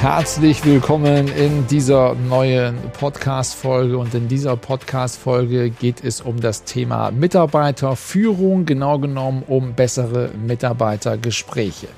Herzlich willkommen in dieser neuen Podcast-Folge. Und in dieser Podcast-Folge geht es um das Thema Mitarbeiterführung, genau genommen um bessere Mitarbeitergespräche.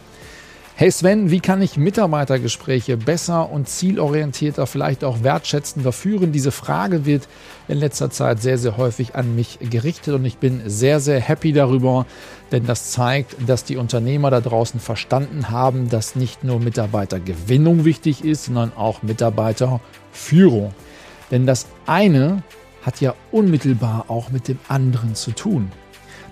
Hey Sven, wie kann ich Mitarbeitergespräche besser und zielorientierter, vielleicht auch wertschätzender führen? Diese Frage wird in letzter Zeit sehr, sehr häufig an mich gerichtet und ich bin sehr, sehr happy darüber, denn das zeigt, dass die Unternehmer da draußen verstanden haben, dass nicht nur Mitarbeitergewinnung wichtig ist, sondern auch Mitarbeiterführung. Denn das eine hat ja unmittelbar auch mit dem anderen zu tun.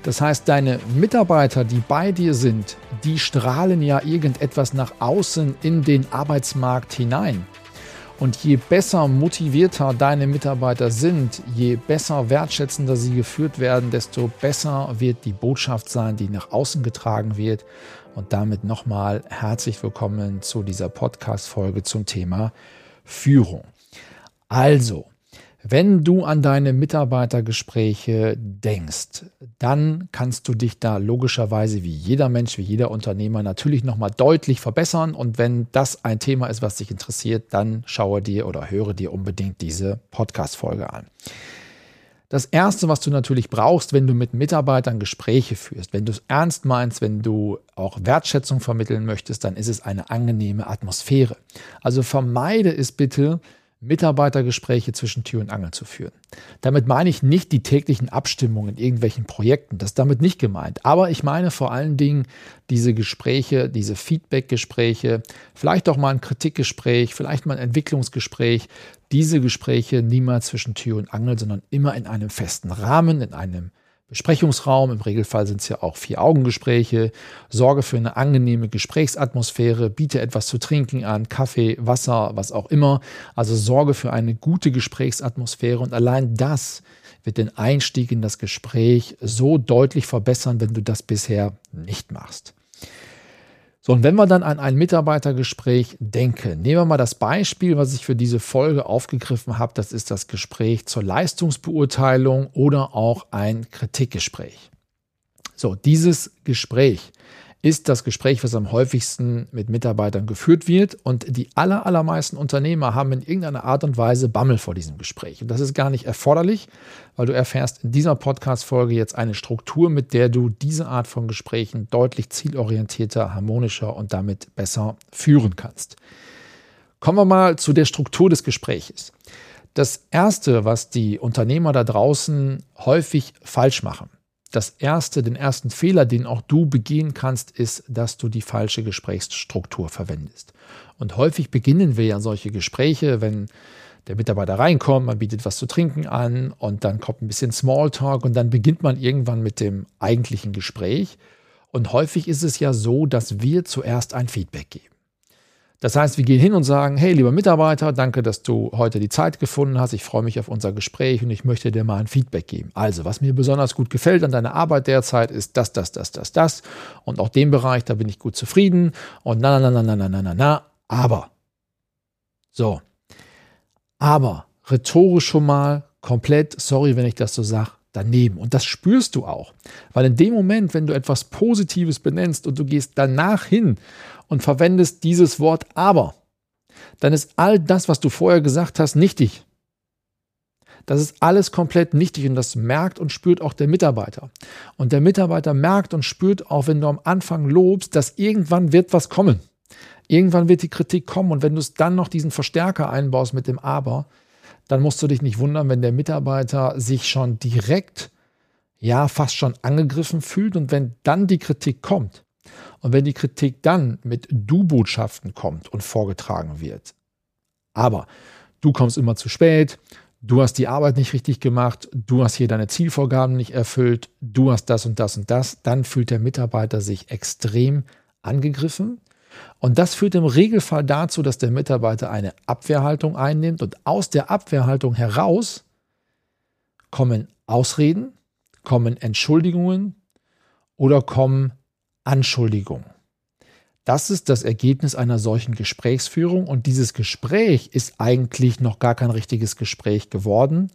Das heißt, deine Mitarbeiter, die bei dir sind, die strahlen ja irgendetwas nach außen in den Arbeitsmarkt hinein. Und je besser motivierter deine Mitarbeiter sind, je besser wertschätzender sie geführt werden, desto besser wird die Botschaft sein, die nach außen getragen wird. Und damit nochmal herzlich willkommen zu dieser Podcast-Folge zum Thema Führung. Also, wenn du an deine Mitarbeitergespräche denkst, dann kannst du dich da logischerweise wie jeder Mensch, wie jeder Unternehmer natürlich nochmal deutlich verbessern. Und wenn das ein Thema ist, was dich interessiert, dann schaue dir oder höre dir unbedingt diese Podcast-Folge an. Das Erste, was du natürlich brauchst, wenn du mit Mitarbeitern Gespräche führst, wenn du es ernst meinst, wenn du auch Wertschätzung vermitteln möchtest, dann ist es eine angenehme Atmosphäre. Also vermeide es bitte, Mitarbeitergespräche zwischen Tür und Angel zu führen. Damit meine ich nicht die täglichen Abstimmungen in irgendwelchen Projekten, das ist damit nicht gemeint. Aber ich meine vor allen Dingen diese Gespräche, diese Feedbackgespräche, vielleicht auch mal ein Kritikgespräch, vielleicht mal ein Entwicklungsgespräch. Diese Gespräche niemals zwischen Tür und Angel, sondern immer in einem festen Rahmen, in einem Besprechungsraum, im Regelfall sind es ja auch Vier-Augen-Gespräche, sorge für eine angenehme Gesprächsatmosphäre, biete etwas zu trinken an, Kaffee, Wasser, was auch immer. Also sorge für eine gute Gesprächsatmosphäre und allein das wird den Einstieg in das Gespräch so deutlich verbessern, wenn du das bisher nicht machst. So, und wenn wir dann an ein Mitarbeitergespräch denken, nehmen wir mal das Beispiel, was ich für diese Folge aufgegriffen habe, das ist das Gespräch zur Leistungsbeurteilung oder auch ein Kritikgespräch. So, dieses Gespräch ist das Gespräch, was am häufigsten mit Mitarbeitern geführt wird. Und die aller, allermeisten Unternehmer haben in irgendeiner Art und Weise Bammel vor diesem Gespräch. Und das ist gar nicht erforderlich, weil du erfährst in dieser Podcast-Folge jetzt eine Struktur, mit der du diese Art von Gesprächen deutlich zielorientierter, harmonischer und damit besser führen kannst. Kommen wir mal zu der Struktur des Gespräches. Das Erste, was die Unternehmer da draußen häufig falsch machen, das erste, den ersten Fehler, den auch du begehen kannst, ist, dass du die falsche Gesprächsstruktur verwendest. Und häufig beginnen wir ja solche Gespräche, wenn der Mitarbeiter reinkommt, man bietet was zu trinken an und dann kommt ein bisschen Smalltalk und dann beginnt man irgendwann mit dem eigentlichen Gespräch. Und häufig ist es ja so, dass wir zuerst ein Feedback geben. Das heißt, wir gehen hin und sagen, hey lieber Mitarbeiter, danke, dass du heute die Zeit gefunden hast. Ich freue mich auf unser Gespräch und ich möchte dir mal ein Feedback geben. Also, was mir besonders gut gefällt an deiner Arbeit derzeit ist das, das, das, das, das. Und auch den Bereich, da bin ich gut zufrieden. Und na, na, na, na, na, na, na, na. Aber. So. Aber rhetorisch schon mal komplett, sorry, wenn ich das so sage, daneben. Und das spürst du auch. Weil in dem Moment, wenn du etwas Positives benennst und du gehst danach hin und verwendest dieses Wort aber, dann ist all das, was du vorher gesagt hast, nichtig. Das ist alles komplett nichtig und das merkt und spürt auch der Mitarbeiter. Und der Mitarbeiter merkt und spürt auch, wenn du am Anfang lobst, dass irgendwann wird was kommen. Irgendwann wird die Kritik kommen und wenn du es dann noch diesen Verstärker einbaust mit dem Aber, dann musst du dich nicht wundern, wenn der Mitarbeiter sich schon direkt, ja, fast schon angegriffen fühlt und wenn dann die Kritik kommt, und wenn die Kritik dann mit Du-Botschaften kommt und vorgetragen wird, aber du kommst immer zu spät, du hast die Arbeit nicht richtig gemacht, du hast hier deine Zielvorgaben nicht erfüllt, du hast das und das und das, dann fühlt der Mitarbeiter sich extrem angegriffen. Und das führt im Regelfall dazu, dass der Mitarbeiter eine Abwehrhaltung einnimmt und aus der Abwehrhaltung heraus kommen Ausreden, kommen Entschuldigungen oder kommen Anschuldigungen. Das ist das Ergebnis einer solchen Gesprächsführung und dieses Gespräch ist eigentlich noch gar kein richtiges Gespräch geworden.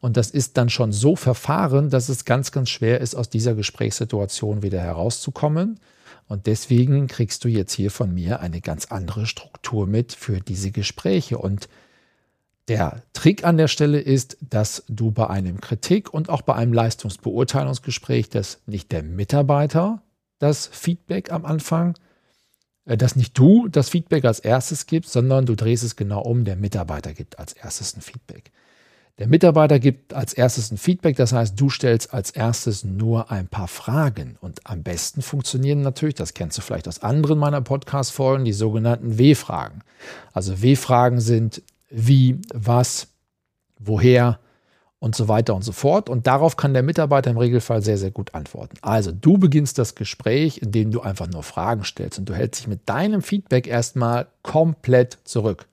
Und das ist dann schon so verfahren, dass es ganz, ganz schwer ist, aus dieser Gesprächssituation wieder herauszukommen. Und deswegen kriegst du jetzt hier von mir eine ganz andere Struktur mit für diese Gespräche. Und der Trick an der Stelle ist, dass du bei einem Kritik- und auch bei einem Leistungsbeurteilungsgespräch, dass nicht der Mitarbeiter das Feedback am Anfang äh, dass nicht du das Feedback als erstes gibst, sondern du drehst es genau um, der Mitarbeiter gibt als erstes ein Feedback. Der Mitarbeiter gibt als erstes ein Feedback, das heißt, du stellst als erstes nur ein paar Fragen. Und am besten funktionieren natürlich, das kennst du vielleicht aus anderen meiner Podcast-Folgen, die sogenannten W-Fragen. Also W-Fragen sind wie, was, woher, und so weiter und so fort. Und darauf kann der Mitarbeiter im Regelfall sehr, sehr gut antworten. Also du beginnst das Gespräch, indem du einfach nur Fragen stellst und du hältst dich mit deinem Feedback erstmal komplett zurück.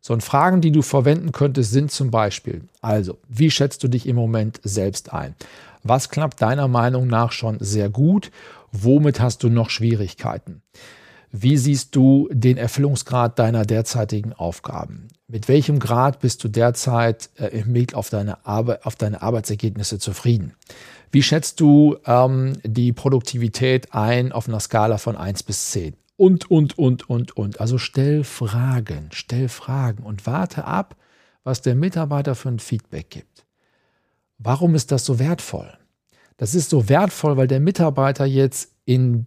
So, und Fragen, die du verwenden könntest, sind zum Beispiel, also, wie schätzt du dich im Moment selbst ein? Was klappt deiner Meinung nach schon sehr gut? Womit hast du noch Schwierigkeiten? Wie siehst du den Erfüllungsgrad deiner derzeitigen Aufgaben? Mit welchem Grad bist du derzeit äh, im Blick auf deine, auf deine Arbeitsergebnisse zufrieden? Wie schätzt du ähm, die Produktivität ein auf einer Skala von 1 bis 10? Und, und, und, und, und. Also stell Fragen, stell Fragen und warte ab, was der Mitarbeiter für ein Feedback gibt. Warum ist das so wertvoll? Das ist so wertvoll, weil der Mitarbeiter jetzt in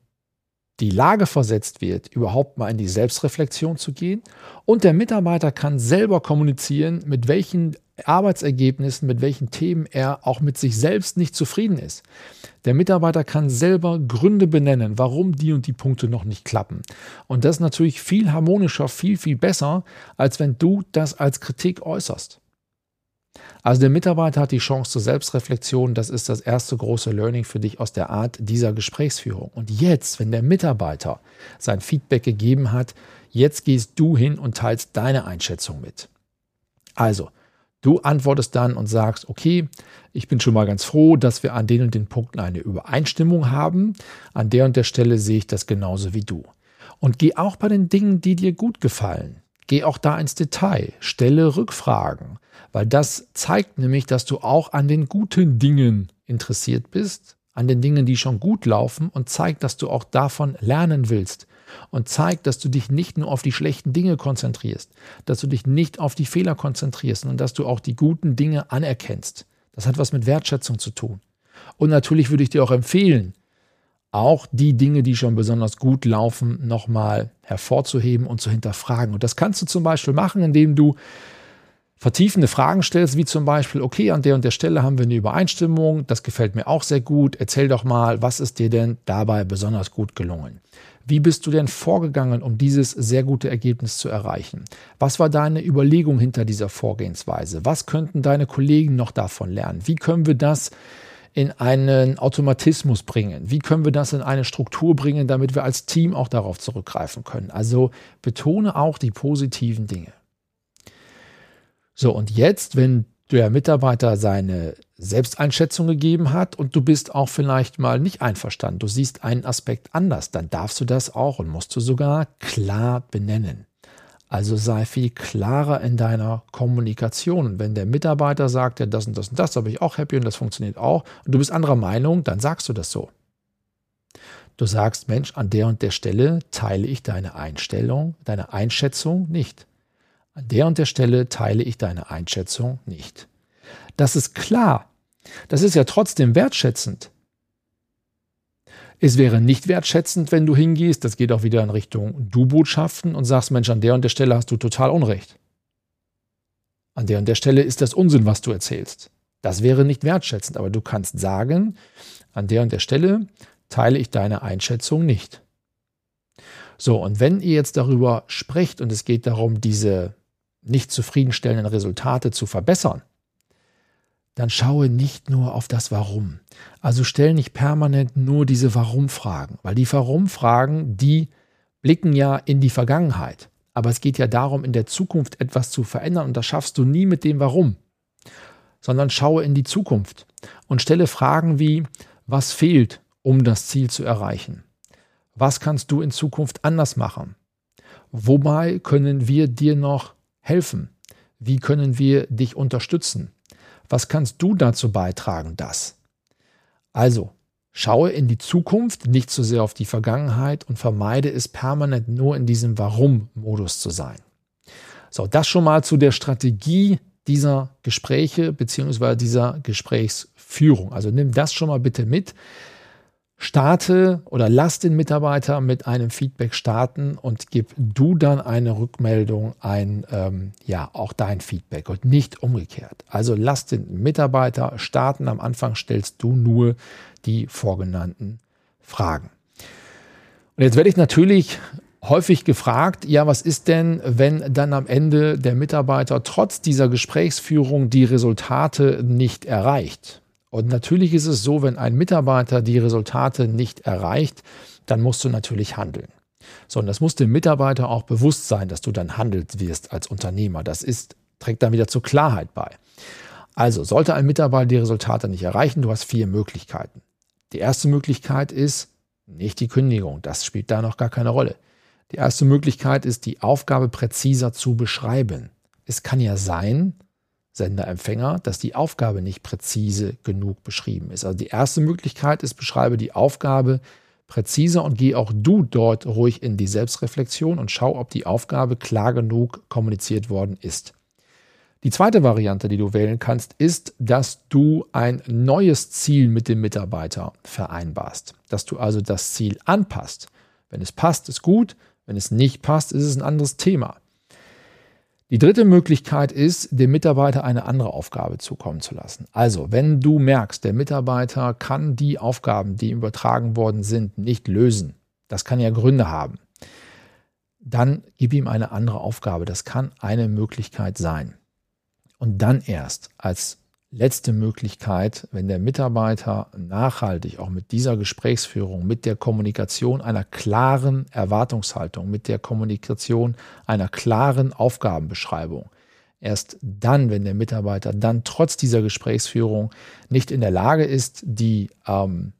die Lage versetzt wird, überhaupt mal in die Selbstreflexion zu gehen. Und der Mitarbeiter kann selber kommunizieren, mit welchen Arbeitsergebnissen, mit welchen Themen er auch mit sich selbst nicht zufrieden ist. Der Mitarbeiter kann selber Gründe benennen, warum die und die Punkte noch nicht klappen. Und das ist natürlich viel harmonischer, viel, viel besser, als wenn du das als Kritik äußerst. Also der Mitarbeiter hat die Chance zur Selbstreflexion. Das ist das erste große Learning für dich aus der Art dieser Gesprächsführung. Und jetzt, wenn der Mitarbeiter sein Feedback gegeben hat, jetzt gehst du hin und teilst deine Einschätzung mit. Also, du antwortest dann und sagst, okay, ich bin schon mal ganz froh, dass wir an den und den Punkten eine Übereinstimmung haben. An der und der Stelle sehe ich das genauso wie du. Und geh auch bei den Dingen, die dir gut gefallen. Geh auch da ins Detail, stelle Rückfragen, weil das zeigt nämlich, dass du auch an den guten Dingen interessiert bist, an den Dingen, die schon gut laufen und zeigt, dass du auch davon lernen willst und zeigt, dass du dich nicht nur auf die schlechten Dinge konzentrierst, dass du dich nicht auf die Fehler konzentrierst und dass du auch die guten Dinge anerkennst. Das hat was mit Wertschätzung zu tun. Und natürlich würde ich dir auch empfehlen, auch die Dinge, die schon besonders gut laufen, nochmal hervorzuheben und zu hinterfragen. Und das kannst du zum Beispiel machen, indem du vertiefende Fragen stellst, wie zum Beispiel, okay, an der und der Stelle haben wir eine Übereinstimmung, das gefällt mir auch sehr gut, erzähl doch mal, was ist dir denn dabei besonders gut gelungen? Wie bist du denn vorgegangen, um dieses sehr gute Ergebnis zu erreichen? Was war deine Überlegung hinter dieser Vorgehensweise? Was könnten deine Kollegen noch davon lernen? Wie können wir das in einen Automatismus bringen? Wie können wir das in eine Struktur bringen, damit wir als Team auch darauf zurückgreifen können? Also betone auch die positiven Dinge. So, und jetzt, wenn der Mitarbeiter seine Selbsteinschätzung gegeben hat und du bist auch vielleicht mal nicht einverstanden, du siehst einen Aspekt anders, dann darfst du das auch und musst du sogar klar benennen. Also sei viel klarer in deiner Kommunikation. Wenn der Mitarbeiter sagt, ja, das und das und das, da bin ich auch happy und das funktioniert auch, und du bist anderer Meinung, dann sagst du das so. Du sagst, Mensch, an der und der Stelle teile ich deine Einstellung, deine Einschätzung nicht. An der und der Stelle teile ich deine Einschätzung nicht. Das ist klar. Das ist ja trotzdem wertschätzend. Es wäre nicht wertschätzend, wenn du hingehst, das geht auch wieder in Richtung Du-Botschaften und sagst, Mensch, an der und der Stelle hast du total Unrecht. An der und der Stelle ist das Unsinn, was du erzählst. Das wäre nicht wertschätzend, aber du kannst sagen, an der und der Stelle teile ich deine Einschätzung nicht. So, und wenn ihr jetzt darüber sprecht und es geht darum, diese nicht zufriedenstellenden Resultate zu verbessern, dann schaue nicht nur auf das Warum. Also stell nicht permanent nur diese Warum-Fragen, weil die Warum-Fragen, die blicken ja in die Vergangenheit. Aber es geht ja darum, in der Zukunft etwas zu verändern und das schaffst du nie mit dem Warum, sondern schaue in die Zukunft und stelle Fragen wie, was fehlt, um das Ziel zu erreichen? Was kannst du in Zukunft anders machen? Wobei können wir dir noch helfen? Wie können wir dich unterstützen? Was kannst du dazu beitragen, das? Also, schaue in die Zukunft, nicht so sehr auf die Vergangenheit und vermeide es permanent nur in diesem Warum-Modus zu sein. So, das schon mal zu der Strategie dieser Gespräche bzw. dieser Gesprächsführung. Also nimm das schon mal bitte mit starte oder lass den Mitarbeiter mit einem Feedback starten und gib du dann eine Rückmeldung, ein, ähm, ja, auch dein Feedback und nicht umgekehrt. Also lass den Mitarbeiter starten. Am Anfang stellst du nur die vorgenannten Fragen. Und jetzt werde ich natürlich häufig gefragt, ja, was ist denn, wenn dann am Ende der Mitarbeiter trotz dieser Gesprächsführung die Resultate nicht erreicht? Und natürlich ist es so, wenn ein Mitarbeiter die Resultate nicht erreicht, dann musst du natürlich handeln. So, und das muss dem Mitarbeiter auch bewusst sein, dass du dann handelt wirst als Unternehmer. Das ist, trägt dann wieder zur Klarheit bei. Also, sollte ein Mitarbeiter die Resultate nicht erreichen, du hast vier Möglichkeiten. Die erste Möglichkeit ist nicht die Kündigung. Das spielt da noch gar keine Rolle. Die erste Möglichkeit ist, die Aufgabe präziser zu beschreiben. Es kann ja sein, Sender-Empfänger, dass die Aufgabe nicht präzise genug beschrieben ist. Also die erste Möglichkeit ist, beschreibe die Aufgabe präziser und geh auch du dort ruhig in die Selbstreflexion und schau, ob die Aufgabe klar genug kommuniziert worden ist. Die zweite Variante, die du wählen kannst, ist, dass du ein neues Ziel mit dem Mitarbeiter vereinbarst. Dass du also das Ziel anpasst. Wenn es passt, ist gut. Wenn es nicht passt, ist es ein anderes Thema. Die dritte Möglichkeit ist, dem Mitarbeiter eine andere Aufgabe zukommen zu lassen. Also, wenn du merkst, der Mitarbeiter kann die Aufgaben, die ihm übertragen worden sind, nicht lösen, das kann ja Gründe haben, dann gib ihm eine andere Aufgabe. Das kann eine Möglichkeit sein. Und dann erst als letzte Möglichkeit, wenn der Mitarbeiter nachhaltig auch mit dieser Gesprächsführung, mit der Kommunikation einer klaren Erwartungshaltung, mit der Kommunikation einer klaren Aufgabenbeschreibung, erst dann, wenn der Mitarbeiter dann trotz dieser Gesprächsführung nicht in der Lage ist, die ähm,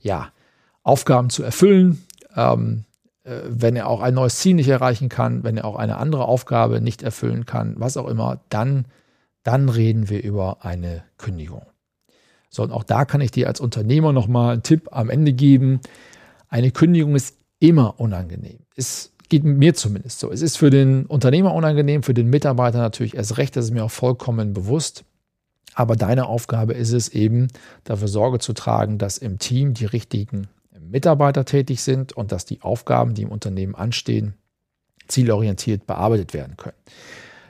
ja, Aufgaben zu erfüllen, ähm, äh, wenn er auch ein neues Ziel nicht erreichen kann, wenn er auch eine andere Aufgabe nicht erfüllen kann, was auch immer, dann dann reden wir über eine Kündigung. So, und auch da kann ich dir als Unternehmer nochmal einen Tipp am Ende geben. Eine Kündigung ist immer unangenehm. Es geht mir zumindest so. Es ist für den Unternehmer unangenehm, für den Mitarbeiter natürlich erst recht, das ist mir auch vollkommen bewusst. Aber deine Aufgabe ist es eben, dafür Sorge zu tragen, dass im Team die richtigen Mitarbeiter tätig sind und dass die Aufgaben, die im Unternehmen anstehen, zielorientiert bearbeitet werden können.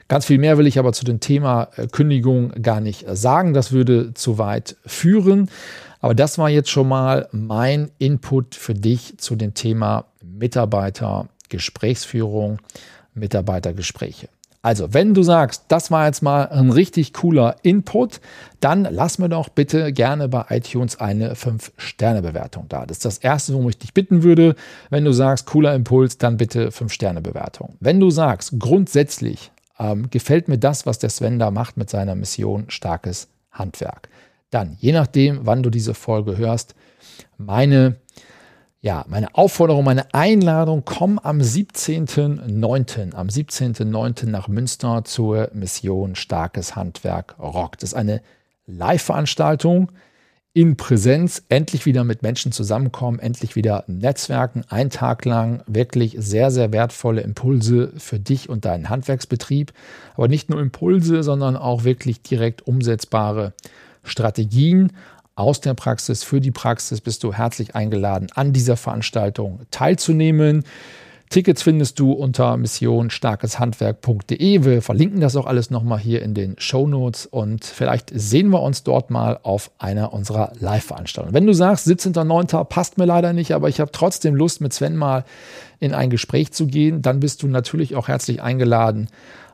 Ganz viel mehr will ich aber zu dem Thema äh, Kündigung gar nicht äh, sagen. Das würde zu weit führen. Aber das war jetzt schon mal mein Input für dich zu dem Thema Mitarbeitergesprächsführung, Mitarbeitergespräche. Also, wenn du sagst, das war jetzt mal ein richtig cooler Input, dann lass mir doch bitte gerne bei iTunes eine 5-Sterne-Bewertung da. Das ist das Erste, worum ich dich bitten würde. Wenn du sagst, cooler Impuls, dann bitte 5-Sterne-Bewertung. Wenn du sagst, grundsätzlich ähm, gefällt mir das, was der Sven da macht mit seiner Mission starkes Handwerk. Dann, je nachdem, wann du diese Folge hörst, meine, ja, meine Aufforderung, meine Einladung, komm am 17.09. am 17.09. nach Münster zur Mission Starkes Handwerk Rock. Das ist eine Live-Veranstaltung in Präsenz endlich wieder mit Menschen zusammenkommen, endlich wieder Netzwerken, ein Tag lang wirklich sehr, sehr wertvolle Impulse für dich und deinen Handwerksbetrieb. Aber nicht nur Impulse, sondern auch wirklich direkt umsetzbare Strategien aus der Praxis für die Praxis. Bist du herzlich eingeladen, an dieser Veranstaltung teilzunehmen. Tickets findest du unter missionstarkeshandwerk.de. Wir verlinken das auch alles nochmal hier in den Show Notes und vielleicht sehen wir uns dort mal auf einer unserer Live-Veranstaltungen. Wenn du sagst, 17.09. passt mir leider nicht, aber ich habe trotzdem Lust, mit Sven mal in ein Gespräch zu gehen, dann bist du natürlich auch herzlich eingeladen,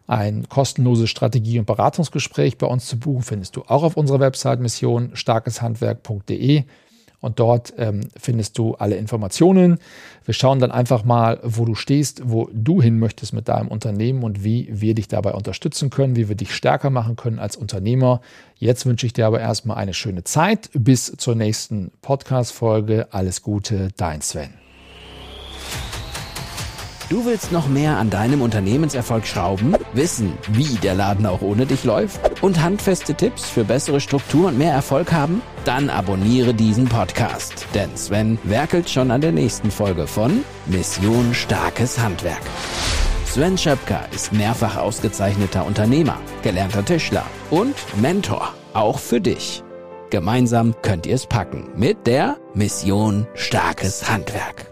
ein kostenloses Strategie- und Beratungsgespräch bei uns zu buchen. Findest du auch auf unserer Website missionstarkeshandwerk.de. und dort ähm, findest du alle Informationen. Wir schauen dann einfach mal, wo du stehst, wo du hin möchtest mit deinem Unternehmen und wie wir dich dabei unterstützen können, wie wir dich stärker machen können als Unternehmer. Jetzt wünsche ich dir aber erstmal eine schöne Zeit. Bis zur nächsten Podcast-Folge. Alles Gute, dein Sven. Du willst noch mehr an deinem Unternehmenserfolg schrauben, wissen, wie der Laden auch ohne dich läuft und handfeste Tipps für bessere Struktur und mehr Erfolg haben? Dann abonniere diesen Podcast, denn Sven werkelt schon an der nächsten Folge von Mission Starkes Handwerk. Sven Schöpker ist mehrfach ausgezeichneter Unternehmer, gelernter Tischler und Mentor, auch für dich. Gemeinsam könnt ihr es packen mit der Mission Starkes Handwerk.